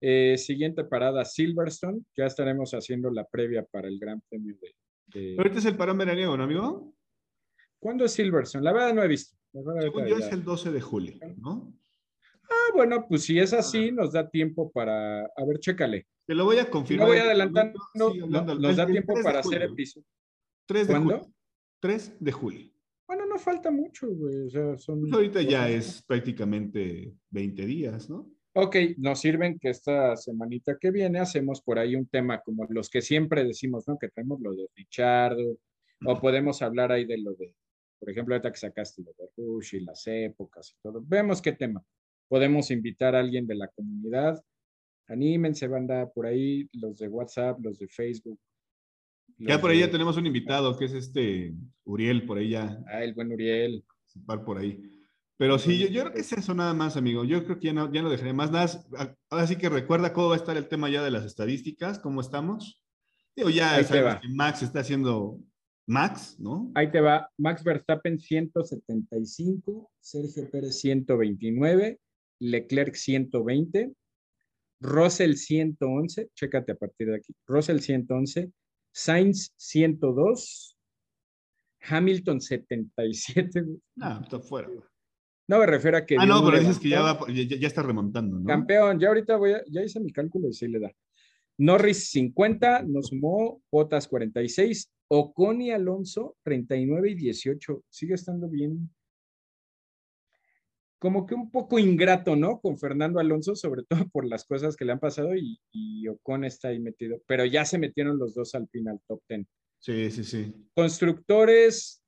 eh, siguiente parada, Silverstone. Ya estaremos haciendo la previa para el Gran Premio de. Ahorita es el parón veraniego, ¿no, amigo? ¿Cuándo es Silverstone? La verdad no he visto. Según yo es el 12 de julio, ¿no? Ah, bueno, pues si es así, nos da tiempo para. A ver, chécale. Te lo voy a confirmar. No voy adelantando. nos da tiempo para hacer episodio. 3 de ¿Cuándo? 3 de julio. Bueno, no falta mucho, güey. O sea, son... Pues ahorita ya es prácticamente 20 días, ¿no? Ok, nos sirven que esta semanita que viene hacemos por ahí un tema como los que siempre decimos, ¿no? Que tenemos lo de Richardo, o podemos hablar ahí de lo de, por ejemplo, ahorita que sacaste lo de Rush y las épocas y todo. Vemos qué tema. Podemos invitar a alguien de la comunidad. Anímense, banda, por ahí, los de WhatsApp, los de Facebook, ya por ahí ya tenemos un invitado, que es este Uriel, por ahí ya. Ah, el buen Uriel. Por ahí. Pero sí, yo, creo que es eso nada más, amigo. Yo creo que ya no, ya no dejaré más nada. Ahora sí que recuerda cómo va a estar el tema ya de las estadísticas, cómo estamos. Digo, ya que Max está haciendo Max, ¿no? Ahí te va. Max Verstappen 175, Sergio Pérez 129, Leclerc 120, Russell 111, chécate a partir de aquí, Russell 111, Sainz 102, Hamilton 77. No, está fuera. No me refiero a que. Ah, no, pero dices que ya, va, ya, está remontando, ¿no? Campeón, ya ahorita voy a, ya hice mi cálculo y sí le da. Norris 50, nos sumó Botas 46, Ocon y Alonso 39 y 18. Sigue estando bien como que un poco ingrato, ¿no? Con Fernando Alonso, sobre todo [LAUGHS] por las cosas que le han pasado y, Ocon está ahí metido, pero ya se metieron los dos al final, top 10. Sí, sí, sí. Constructores,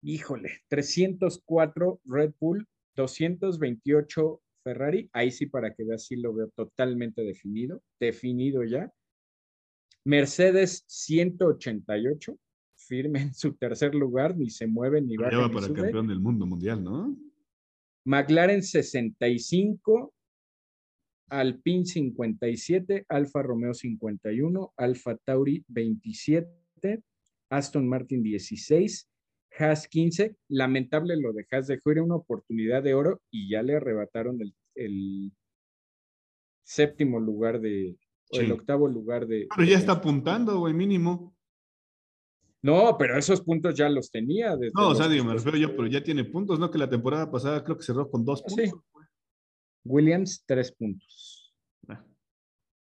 híjole, 304 Red Bull, 228 Ferrari, ahí sí para que veas, sí lo veo totalmente definido, definido ya. Mercedes 188, firme en su tercer lugar, ni se mueve ni va. Lleva para el campeón del mundo mundial, ¿no? McLaren 65, Alpine 57, Alfa Romeo 51, Alfa Tauri 27, Aston Martin 16, Haas 15. Lamentable lo de Haas, dejó ir una oportunidad de oro y ya le arrebataron el, séptimo lugar de, o el octavo lugar de. Pero ya está apuntando, güey, mínimo. No, pero esos puntos ya los tenía. no, o sea, digo, me refiero yo, pero ya tiene puntos, ¿no? Que la temporada pasada creo que cerró con dos puntos. Sí. Williams, tres puntos. Ah,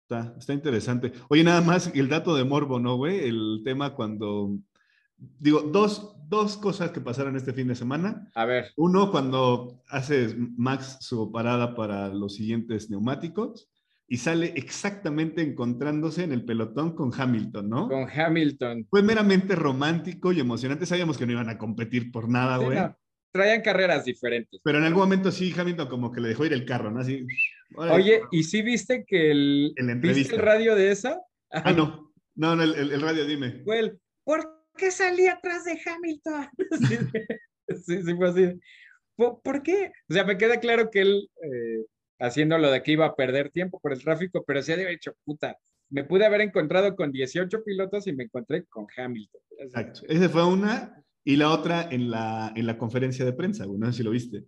está, está interesante. Oye, nada más el dato de Morbo, ¿no, güey? El tema cuando. Digo, dos, dos cosas que pasaron este fin de semana. A ver. Uno, cuando hace Max su parada para los siguientes neumáticos y sale exactamente encontrándose en el pelotón con Hamilton, ¿no? Con Hamilton. Fue meramente romántico y emocionante. Sabíamos que no iban a competir por nada, güey. Traían carreras diferentes. Pero en algún momento sí, Hamilton como que le dejó ir el carro, ¿no? Así. Oye, ¿y sí viste que el, ¿viste el radio de esa? Ah, no. No, no, el, radio, dime. Fue ¿por qué salí atrás de Hamilton? [LAUGHS] sí, sí, fue así. ¿Por, qué? O sea, me queda claro que él eh, haciendo lo de que iba a perder tiempo por el tráfico, pero se ha dicho, puta, me pude haber encontrado con 18 pilotos y me encontré con Hamilton. Exacto. Esa fue una. Y la otra en la, en la conferencia de prensa, güey, no sé si lo viste.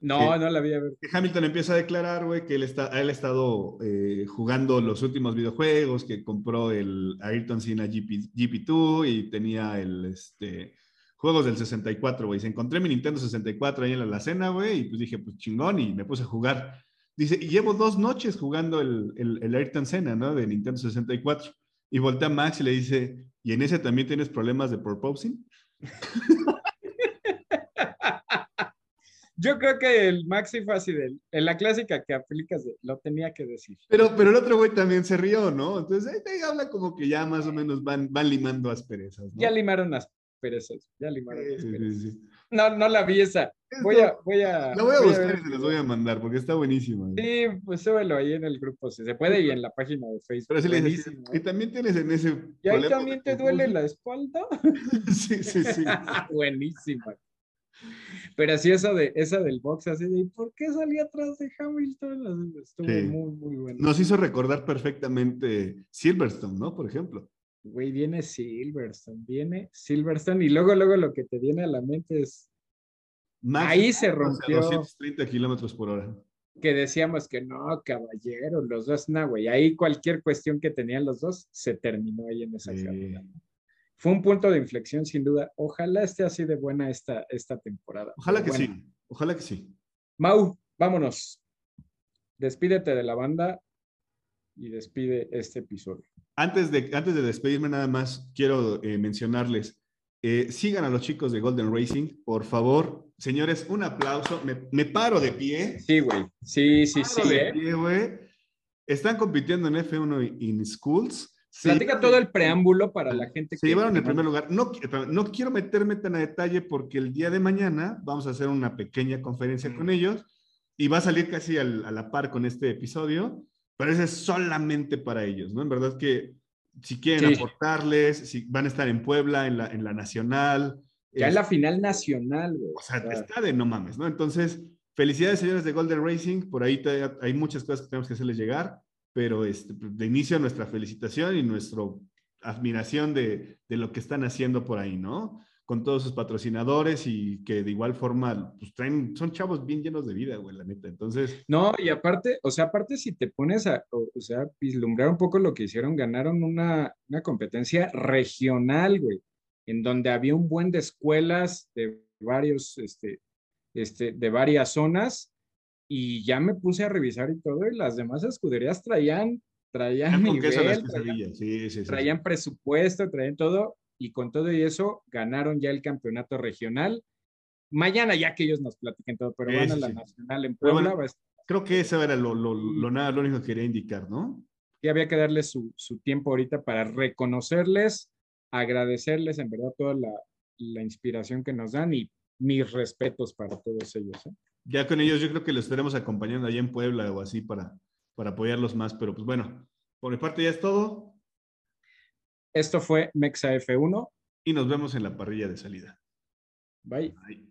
No, no la vi a ver. Hamilton empieza a declarar, güey, que él, está, él ha estado eh, jugando los últimos videojuegos, que compró el Ayrton Senna GP, GP2 y tenía el, este, juegos del 64, güey. Se encontré mi Nintendo 64 ahí en la alacena, güey, y pues dije, pues chingón, y me puse a jugar. Dice, y llevo dos noches jugando el, el, Ayrton Senna, ¿no? De Nintendo 64. Y voltea a Max y le dice, ¿y en ese también tienes problemas de proposing? [LAUGHS] Yo creo que el Maxi fue así de, en la clásica que aplicas, lo tenía que decir. Pero, pero el otro güey también se rió, ¿no? Entonces ahí habla como que ya más o menos van, van limando asperezas. ¿no? Ya limaron asperezas, ya limaron asperezas. No, no la vi esa. Voy a, voy a. La voy a buscar y se las voy a mandar porque está buenísimo. Sí, pues súbelo ahí en el grupo, si se puede, y en la página de Facebook. Pero sí y también tienes en ese. ¿Y ahí también te duele la espalda? [LAUGHS] sí, sí, sí. [LAUGHS] Buenísima. Pero así esa de esa del box, así de ¿por qué salí atrás de Hamilton? Estuvo muy, muy bueno. Nos hizo recordar perfectamente Silverstone, ¿no? Por ejemplo. Güey, viene Silverstone, viene Silverstone, y luego, luego lo que te viene a la mente es Ahí se rompió. 230 kilómetros por hora. Que decíamos que no, caballero, los dos, no, güey. Ahí cualquier cuestión que tenían los dos se terminó ahí en esa carrera. Fue un punto de inflexión, sin duda. Ojalá esté así de buena esta, esta temporada. Ojalá que sí. Ojalá que sí. Mau, vámonos. Despídete de la banda y despide este episodio. Antes de, antes de despedirme, nada más quiero eh, mencionarles eh, sigan a los chicos de Golden Racing, por favor. Señores, un aplauso. Me, paro de pie. Sí, güey. Sí, sí, sí. De ¿eh? pie, güey. Están compitiendo en F1 in Schools. Platica todo el preámbulo para la gente. Se llevaron el primer lugar. No, no quiero meterme tan a detalle porque el día de mañana vamos a hacer una pequeña conferencia con ellos y va a salir casi a la par con este episodio, pero ese es solamente para ellos, ¿no? En verdad que si quieren aportarles, si van a estar en Puebla, en la, en la nacional. Ya en la final nacional, güey. O sea, está de no mames, ¿no? Entonces, felicidades, señores de Golden Racing. Por ahí hay muchas cosas que tenemos que hacerles llegar, pero este, de inicio nuestra felicitación y nuestra admiración de, de lo que están haciendo por ahí, ¿no? Con todos sus patrocinadores y que de igual forma, pues traen, son chavos bien llenos de vida, güey, la neta. Entonces. No, y aparte, o sea, aparte si te pones a, o, sea, vislumbrar un poco lo que hicieron, ganaron una, una competencia regional, güey, en donde había un buen de escuelas de varios, este, este, de varias zonas, y ya me puse a revisar y todo, y las demás escuderías traían, traían nivel, traían, sí, sí, traían presupuesto, traían todo, y con todo y eso ganaron ya el campeonato regional. Mañana ya que ellos nos platiquen todo, pero van a la nacional en Puebla. creo que eso era lo, lo, lo, nada, lo único que quería indicar, ¿no? Y había que darles su, su, tiempo ahorita para reconocerles, agradecerles en verdad toda la, la inspiración que nos dan y mis respetos para todos ellos. ¿eh? Ya con ellos yo creo que los estaremos acompañando allá en Puebla o así para, para apoyarlos más, pero pues bueno, por mi parte ya es todo. Esto fue Mexa F1. y nos vemos en la parrilla de salida. Bye. Bye.